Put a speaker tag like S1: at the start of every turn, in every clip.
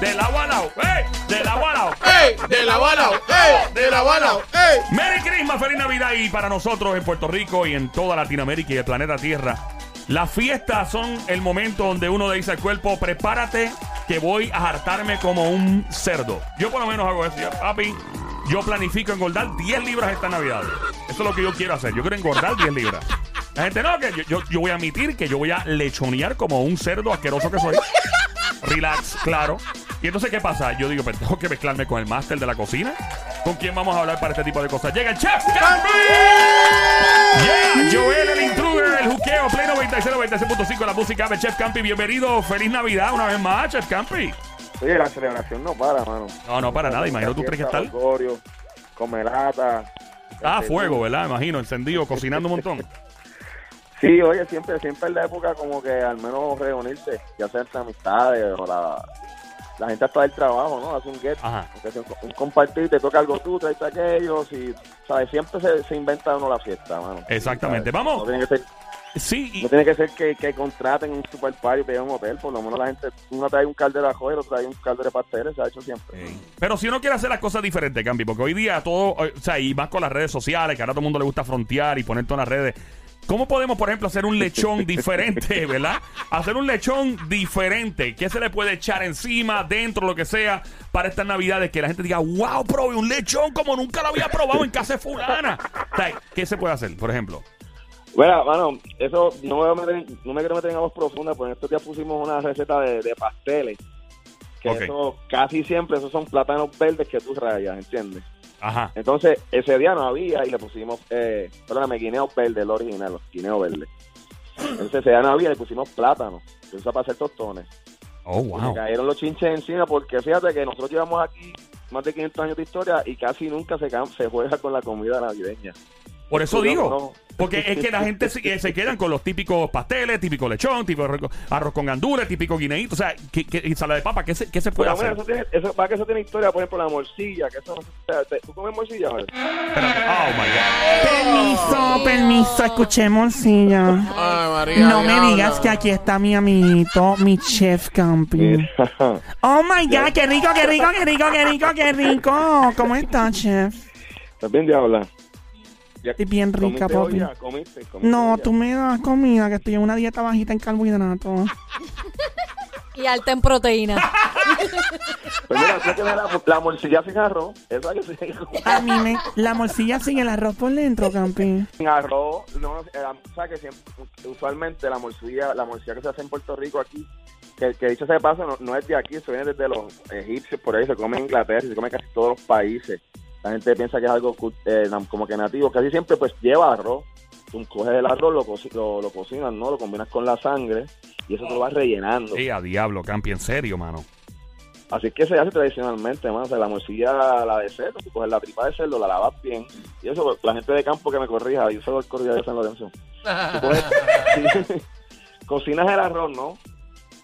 S1: De la Walao. ¡Ey! De la Walao.
S2: ¡Ey! De la bala, ¡ey! De la bala, ¡ey!
S1: Merry Christmas, feliz Navidad y para nosotros en Puerto Rico y en toda Latinoamérica y el planeta Tierra. Las fiestas son el momento donde uno le dice al cuerpo, prepárate que voy a hartarme como un cerdo. Yo por lo menos hago eso. Papi, yo planifico engordar 10 libras esta Navidad. Eso es lo que yo quiero hacer. Yo quiero engordar 10 libras. La gente no, que yo, yo, yo voy a admitir que yo voy a lechonear como un cerdo asqueroso que soy. Relax, claro. Y entonces, ¿qué pasa? Yo digo, pues tengo que mezclarme con el máster de la cocina. ¿Con quién vamos a hablar para este tipo de cosas? Llega el chef Campi. Yeah, Joel, el intruder, el juqueo, Play 96, 96.5, la música de Chef Campi. Bienvenido, feliz Navidad una vez más, Chef Campi.
S3: Oye, la celebración no para, mano.
S1: No, no, para nada. Imagino tú crees que está.
S3: Orgullo, comelata.
S1: Ah,
S3: este,
S1: fuego, ¿verdad? Imagino, encendido, cocinando un montón.
S3: Sí, oye, siempre, siempre en la época como que al menos reunirse, ya sea entre amistades o la, la gente hasta del trabajo, ¿no? Hace un get, un, un compartir, te toca algo tú, traes aquellos y, ¿sabes? Siempre se, se inventa uno la fiesta, mano.
S1: Exactamente.
S3: ¿Sabes?
S1: Vamos.
S3: No tiene que ser,
S1: Sí, y-
S3: no tiene que, ser que, que contraten un super party y a un hotel, por lo menos la gente, uno trae un caldero de ajo y otro trae un caldero de pasteles, se ha hecho siempre.
S1: Pero si uno quiere hacer las cosas diferentes, Campi, porque hoy día todo, o sea, y más con las redes sociales, que ahora todo el mundo le gusta frontear y poner todas las redes. ¿Cómo podemos, por ejemplo, hacer un lechón diferente, verdad? Hacer un lechón diferente. ¿Qué se le puede echar encima, dentro, lo que sea, para estas navidades? Que la gente diga, wow, probé un lechón como nunca lo había probado en casa de fulana. O sea, ¿Qué se puede hacer, por ejemplo?
S3: Bueno, mano, eso no me, voy a meter- no me quiero meter en aguas profundas, porque estos días pusimos una receta de, de pasteles. Que eso casi siempre esos son plátanos verdes que tú rayas, ¿entiendes?
S1: Ajá.
S3: Entonces, ese día no había y le pusimos, eh, perdóname, guineo verde, el original, guineo verde. Entonces, ese día no había y le pusimos plátano, que usa para hacer tostones.
S1: Oh,
S3: Y
S1: wow.
S3: Me cayeron los chinches encima porque fíjate que nosotros llevamos aquí más de 500 años de historia y casi nunca se juega con la comida navideña.
S1: Por eso digo.
S3: no.
S1: Porque es que la gente se, eh, se quedan con los típicos pasteles, típico lechón, típico arroz, con gandules, típico guineíto, o sea, que, que, y salada de papa, ¿qué se, qué se puede
S3: Pero bueno,
S1: hacer?
S3: eso tiene, eso, para que eso tiene historia, por ejemplo, la morcilla, que eso no ¿Tú comes morcilla?
S1: Espérate. Oh my
S4: Permiso, permiso, escuché morcilla.
S2: Ay, María.
S4: No me digas que aquí está mi amiguito, mi chef Campi.
S3: Mira.
S4: Oh my god, qué rico, qué rico, qué rico, qué rico, qué rico. ¿Cómo estás, chef?
S3: ¿Estás bien, diabla? Ya-
S4: Estoy bien rica,
S3: ¿comiste hoy
S4: papi.
S3: ya? ¿Comiste? ¿Comiste
S4: No, tú me das comida, que estoy en una dieta bajita en carbohidratos.
S5: Y alta en proteína.
S3: Pues mira, tú tienes la, la morcilla sin arroz, esa que se
S4: A mí me... La morcilla sin el arroz por dentro, Campi.
S3: sin arroz, no, eh, o sea que siempre, usualmente la morcilla, la morcilla que se hace en Puerto Rico aquí, que, que dicho sea de paso, no, no es de aquí, eso viene desde los egipcios, por ahí se come en Inglaterra, se come en casi todos los países. La gente piensa que es algo eh, como que nativo, casi siempre pues lleva arroz. Tú coges el arroz, lo, lo cocinas, ¿no? Lo combinas con la sangre y eso te lo vas rellenando.
S1: Eh, a diablo, Campi, en serio, mano.
S3: Así que se hace tradicionalmente, más o sea, la morcilla, la de cerdo, tú coges la tripa de cerdo, la lavas bien. Y eso, la gente de campo que me corrija, yo soy el corrida de San Lorenzo. Tú coges- cocinas el arroz, ¿no?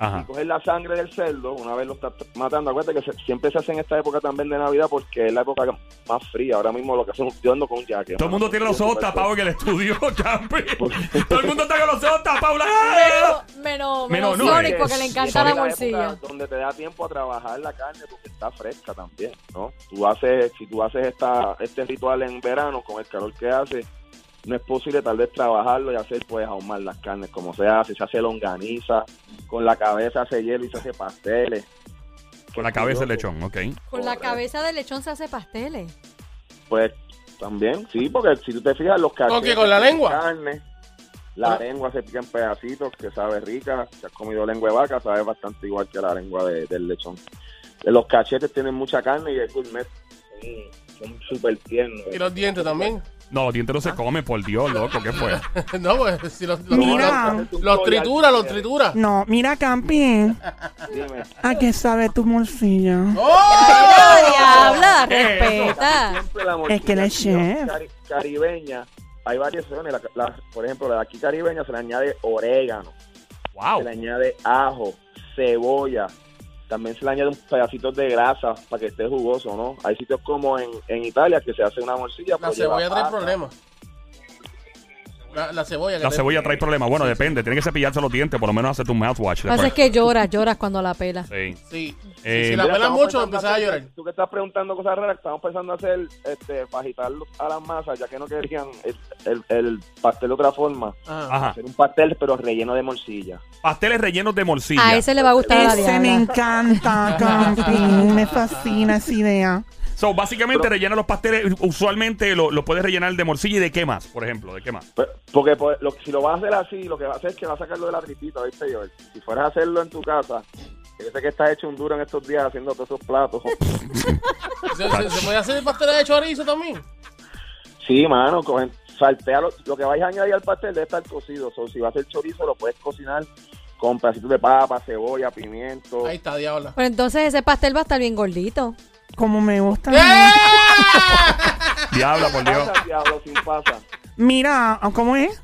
S1: Ajá.
S3: Y coges la sangre del cerdo, una vez lo estás matando. Acuérdate que se- siempre se hace en esta época también de Navidad porque es la época más fría. Ahora mismo lo que hacemos, yo ando con un jaque.
S1: Todo el mundo tiene los ojos tapados en el estudio, Campi.
S3: Pues,
S1: Todo el mundo está con los ojos tapados.
S5: Menos, menos,
S1: Menos,
S5: menos
S1: no,
S5: Sonic porque le encanta la
S3: época Donde te da tiempo a trabajar la carne porque está fresca también, ¿no? Tú haces, si tú haces esta, este ritual en verano con el calor que hace, no es posible tal vez trabajarlo y hacer pues ahumar las carnes como se hace, se hace longaniza, con la cabeza se hace hielo y se hace pasteles.
S1: Con la cabeza del lechón, ok.
S5: Con la cabeza de lechón se hace pasteles.
S3: Pues también, sí, porque si tú te fijas los cachetes
S2: qué, con la lengua?
S3: carne, la
S2: Ah.
S3: lengua se pica en pedacitos, que sabe rica. Si has comido lengua de vaca, sabe bastante igual que la lengua de- del lechón. Eh, Los cachetes tienen mucha carne y es gourmet. Son- Son súper tiernos.
S2: Y los dientes también.
S1: No, los dientes no se comen, por Dios, loco, ¿qué fue?
S2: no, pues si los, los,
S4: Mira.
S2: los- los tritura, los tritura.
S4: No, mira, Campi.
S3: Dime.
S4: ¿A qué sabe tu morcilla?
S5: ¡Ay, diabla! Respeta.
S3: Siempre la
S4: Es que él es chef.
S3: cari- caribeña, hay variaciones. La, la- por ejemplo, la de aquí caribeña se le añade orégano,
S1: Wow.
S3: se le añade ajo, cebolla. También se le añade un pedacito de grasa para que esté jugoso, ¿no? Hay sitios como en, en Italia que se hace una morcilla.
S2: La
S3: pues,
S2: cebolla trae problemas. La, la cebolla. que
S1: La
S2: te-
S1: cebolla trae problemas. Bueno, depende. Tiene que cepillarse los dientes, por lo menos hacerte un mouthwash.
S5: Lo que pasa es que lloras, lloras cuando la pela.
S1: Sí.
S2: Sí.
S1: Eh,
S2: si la pelas mucho, empezás a llorar.
S3: Tú que estás preguntando cosas raras, estamos pensando hacer, este, para agitar a las masas, ya que no querían el, el- el pastel de otra forma.
S2: Ajá.
S1: Ajá.
S3: Hacer un pastel, pero relleno de morcilla.
S1: Pasteles rellenos de morcilla.
S5: A ese le va a gustar a la
S4: Ese me encanta, Campi. Me fascina esa idea.
S1: So, básicamente rellena los pasteles. Usualmente lo, lo puedes rellenar de morcilla y de qué más, por ejemplo. ¿De qué más?
S3: Pues, Porque pues, lo- si lo vas a hacer así, lo que va a hacer es que va a sacarlo de la tripita, ¿viste, Joel? Si fueras a hacerlo en tu casa, yo sé que estás hecho un duro en estos días haciendo todos esos platos.
S2: ¿Se, se, se puede hacer el pastel de chorizo también?
S3: sí, mano, cogen, saltea lo, lo que vais a añadir al pastel debe estar cocido. O si va a ser chorizo, lo puedes cocinar con pedacitos de papa, cebolla, pimiento.
S2: Ahí está, diabla.
S5: Pero entonces ese pastel va a estar bien gordito.
S4: Como me gusta.
S2: ¡Eh!
S1: Diabla, por Dios.
S3: Pasa, diablo, sin pasa.
S4: Mira, ¿cómo es?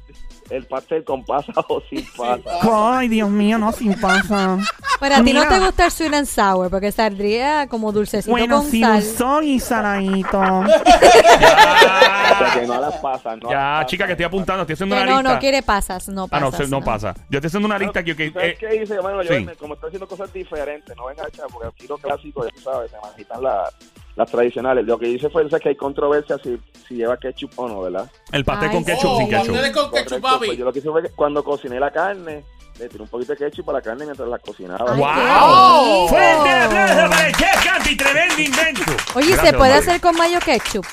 S3: El pastel con pasa o sin pasa.
S4: Ay, Dios mío, no, sin pasa.
S5: Pero a ti no
S4: Mira.
S5: te gusta el sweet and sour porque saldría como dulcecito
S4: Bueno,
S5: con
S4: si
S5: sal.
S4: soy y saladito.
S3: O
S1: Ya,
S3: sea, que no las pasas, no
S1: ya,
S3: las pasas.
S1: chica, que estoy apuntando. Estoy haciendo
S5: Que
S1: una
S5: no,
S1: lista.
S5: no quiere pasas, no
S1: Ah,
S5: pasas.
S1: no, se- no pasa. Yo estoy haciendo una lista que... que-
S3: ¿Sabes
S1: eh,
S3: qué hice? Bueno, yo
S1: sí.
S3: me- como estoy haciendo cosas diferentes, no venga a echar, porque aquí lo clásico, ya tú sabes, se manejan las, las tradicionales. Lo que hice fue que hay controversia si, si lleva ketchup o no, ¿verdad?
S1: el pastel
S5: Ay,
S1: con ketchup
S2: Oh,
S1: sin ketchup.
S2: con ketchup, papi.
S3: pues yo lo que hice fue que cuando cociné la carne, le tiré un poquito de ketchup a la carne mientras la cocinaba.
S1: ¡Wow!
S5: qué rico.
S1: ¡Fuerte el aplauso para el chef Canti! ¡Tremendo invento!
S5: Oye,
S1: Gracias,
S5: ¿se puede
S1: Mario.
S5: hacer con mayo ketchup?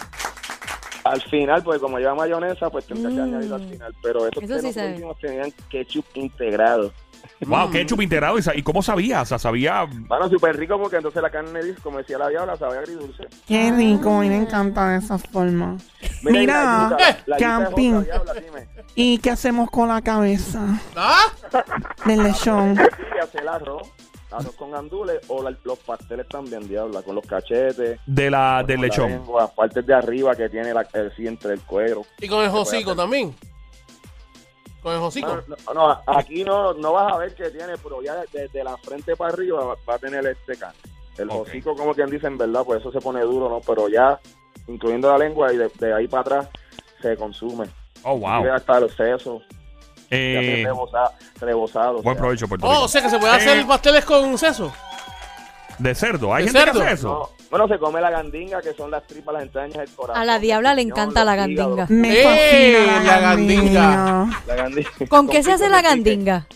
S3: Al final, pues como lleva mayonesa, pues tendría que
S5: Mm.
S3: añadirlo al final. Pero estos
S5: Eso sí
S3: últimos tenían ketchup integrado.
S1: ¡Wow! Ketchup integrado. ¿Y ¿Y cómo sabía? O sea, sabía...
S3: Bueno, súper rico porque entonces la carne, como decía la diabla, sabe agridulce.
S4: Qué rico, a mí me encanta de esa forma. Mira,
S3: la
S4: camping.
S3: otra, diabla, dime.
S4: ¿Y qué hacemos con la cabeza
S2: ¿Ah?
S4: del lechón?
S3: Sí, hacer el arroz, arroz con gandules o la- los pasteles también, diabla, con los cachetes.
S1: De la, del lechón.
S3: lengua, partes de arriba que tiene la, el sí entre el cuero.
S2: Y con el hocico
S3: hacer.
S2: también. Con el hocico.
S3: No, no, no, aquí no, no vas a ver que tiene, pero ya desde la frente para arriba va, va a tener este carne. El
S1: Ok.
S3: hocico, como quien dice, en verdad, pues eso se pone duro, ¿no? Pero ya, incluyendo la lengua y de, de ahí para atrás, se consume.
S1: Oh, wow.
S3: Y hasta los sesos,
S1: Eh,
S3: rebosado.
S1: buen
S3: o sea.
S1: provecho, Puerto
S2: Oh,
S1: Rico.
S2: o sea que se puede hacer
S1: Eh,
S2: pasteles con seso.
S1: De cerdo. ¿Hay
S2: ¿De
S1: gente
S2: cerdo?
S1: que hace eso?
S3: No, bueno, se come la gandinga, que son las tripas, las entrañas, el corazón.
S5: A la diabla le encanta la gandinga.
S4: Me
S2: ¡Eh,
S4: fascina
S2: la
S4: gandinga.
S3: La gandinga.
S5: ¿Con qué se hace la gandinga?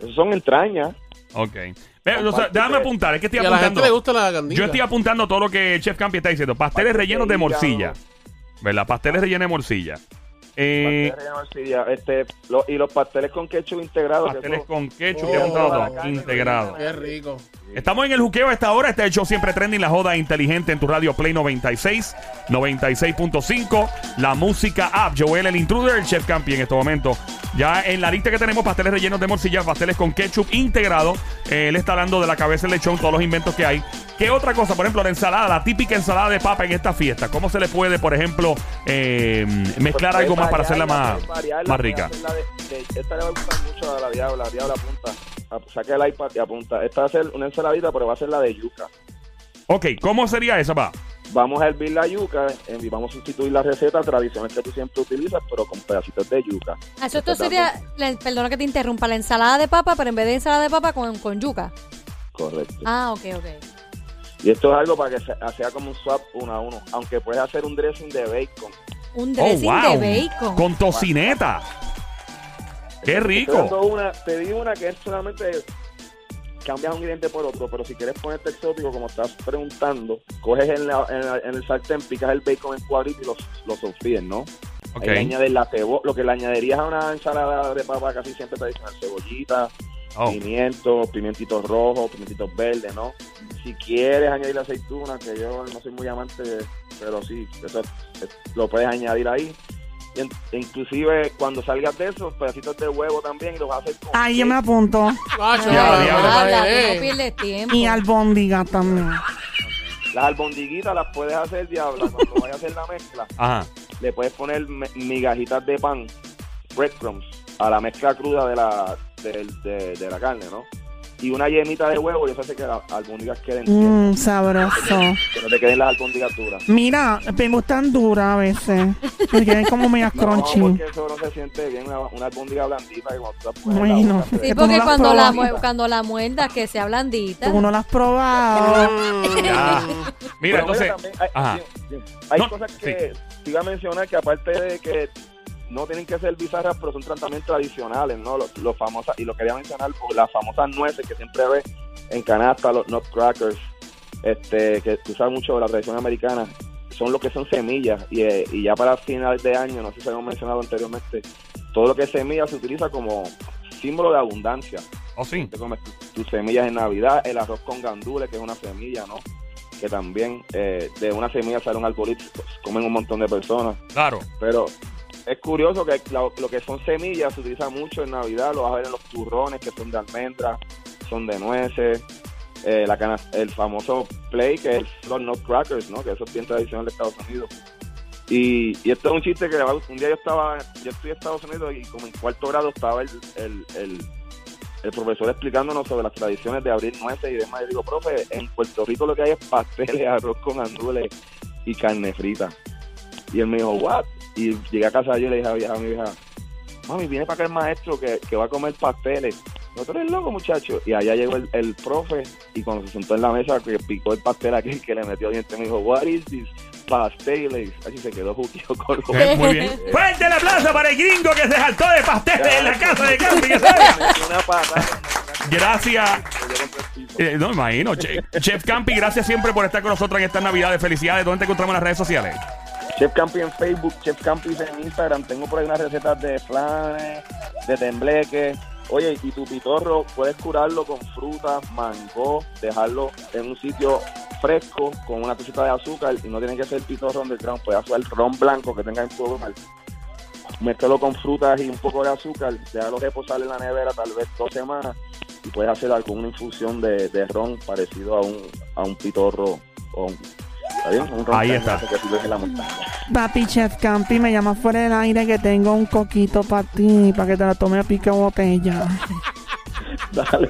S3: Esos son entrañas.
S1: Ok. Pero, o sea, déjame apuntar, es que estoy
S2: Y a la gente
S1: apuntando.
S2: le gusta la gandinga.
S1: Yo estoy apuntando todo lo que Chef Campi está diciendo. Pasteles
S3: Pastel
S1: rellenos
S3: de
S1: de morcilla. ¿Verdad? Pasteles rellenos de morcilla. Eh,
S3: Pasteles rellenos de morcilla, este, lo- y los pasteles con ketchup integrado. que
S1: pasteles con ketchup
S2: Oh.
S1: integrado.
S2: Qué rico.
S1: Estamos en el juqueo a esta hora. Este show siempre trending, la joda inteligente en tu radio Play 96, 96.5. La música app. Joel el intruder, el chef Campi en este momento. Ya en la lista que tenemos, pasteles rellenos de morcilla, pasteles con ketchup integrado. Eh, él está hablando de la cabeza del lechón, todos los inventos que hay. ¿Qué otra cosa? Por ejemplo, la ensalada, la típica ensalada de papa en esta fiesta. ¿Cómo se le puede, por ejemplo, eh, mezclar
S3: Pues
S1: algo más para hacerla más, más rica?
S3: hacerla de- de- esta le va a gustar mucho a la diabla. La diabla apunta. Saca el iPad y apunta. Esta va a ser una ensaladita, pero va a ser la de yuca.
S1: Ok, ¿cómo sería esa, va?
S3: Vamos a hervir la yuca eh, y vamos a sustituir la receta tradicional que tú siempre utilizas, pero con pedacitos de yuca.
S5: Ah, Eso esto sería, la- perdona que te interrumpa, la ensalada de papa, pero en vez de ensalada de papa con, con yuca.
S3: Correcto.
S5: Ah, ok, ok.
S3: Y esto es algo para que sea, sea como un swap uno a uno. Aunque puedes hacer un dressing de bacon.
S5: Un
S1: Oh,
S5: dressing
S1: wow.
S5: de bacon.
S1: Con tocineta. ¡Qué rico!
S3: una, te di una que es solamente cambias un ingrediente por otro, pero si quieres ponerte exótico, como estás preguntando, coges en, la- en, la- en el sartén, picas el bacon en cuadritos y los, los sofríes, ¿no?
S1: Ok.
S3: Ahí añades la cebo lo que le añadirías a una ensalada de papa casi siempre tradicional, cebollita,
S1: Oh.
S3: pimientos, pimientitos rojos, pimientitos verdes, ¿no? Si quieres añadir aceituna, que yo no soy muy amante, pero sí, eso es- lo puedes añadir ahí. Y en- inclusive cuando salgas de esos, pedacitos de huevo también y los haces con
S4: Ahí yo me apunto. Y albóndiga también.
S3: Las albondiguitas las puedes hacer, diabla, cuando vayas a hacer la mezcla.
S1: Ajá.
S3: Le puedes poner migajitas de pan, breadcrumbs, a la mezcla cruda de la, del- de, de la carne, ¿no? Y una yemita de huevo y eso hace que las albóndigas queden.
S4: Mmm, sabroso.
S3: Que no te queden las albóndigas duras.
S4: Mira, me gustan duras a veces. Me quedan como medias
S3: No,
S4: crunchy.
S3: porque eso no se siente bien, una, una albóndiga blandita que cuando tú la se-
S5: Sí, porque cuando, la, cuando la muerdas, que sea blandita.
S4: Tú no las has probado.
S1: Mira,
S3: Pero
S1: entonces.
S3: también hay,
S1: Ajá.
S3: sí, sí. hay
S1: No,
S3: cosas que te iba a mencionar que aparte de que no tienen que ser bizarras, pero son tratamientos tradicionales, ¿no? Los, los famosas, y lo quería mencionar, por las famosas nueces que siempre ves en canasta, los nutcrackers, este, que tú sabes mucho de la tradición americana, son lo que son semillas, y, eh, y ya para finales de año, no sé si habíamos mencionado anteriormente, todo lo que es semillas se utiliza como símbolo de abundancia
S1: Oh, sí.
S3: te comes tu- tus semillas en Navidad, el arroz con gandules, que es una semilla, ¿no? Que también eh, de una semilla sale un arbolito, pues, comen un montón de personas.
S1: Claro.
S3: Pero es curioso que lo, que son semillas se utiliza mucho en Navidad, lo vas a ver en los turrones que son de almendras, son de nueces, eh, el famoso play que es los nutcrackers, ¿no? Que eso es bien tradicional de Estados Unidos. Y, y esto es un chiste que un día yo estaba, yo estoy en Estados Unidos y como en cuarto grado estaba el, el, el, el profesor explicándonos sobre las tradiciones de abrir nueces y demás. Y digo, profe, en Puerto Rico lo que hay es pasteles, arroz con andules y carne frita. Y él me dijo, what? Y llegué a casa yo y le dije a mi hija, a mi hija, mami, viene para acá el maestro que, que va a comer pasteles. No, tú eres loco, muchacho. Y allá llegó el, el profe y cuando se sentó en la mesa, que picó el pastel aquel que le metió diente, me dijo, what is this? Pasteles. Así se quedó juquillo con
S1: Eh, Muy bien. Fuerte el aplauso para el gringo que se saltó de pasteles en la casa de camping. Gracias. Eh, no, imagino. Che- Chef Campi, gracias siempre por estar con nosotros en estas navidades. Felicidades. ¿Dónde te encontramos en las redes sociales?
S3: Chef Campi en Facebook, Chef Campi en Instagram. Tengo por ahí unas recetas de flanes, de tembleque. Oye, y tu pitorro puedes curarlo con fruta, mango, dejarlo en un sitio fresco con una tacita de azúcar y no tiene que ser pitorro underground, puedes hacer ron blanco que tenga en tu hogar. Mézclalo con frutas y un poco de azúcar, déjalo reposar en la nevera tal vez dos semanas y puedes hacer alguna infusión de, ron parecido a un, pitorro o ¿está bien? Un ron
S1: Ahí está.
S3: que la.
S4: Papi Chef Campi, me llama fuera del aire que tengo un coquito para ti, para que te la tome a pique botella.
S3: Dale.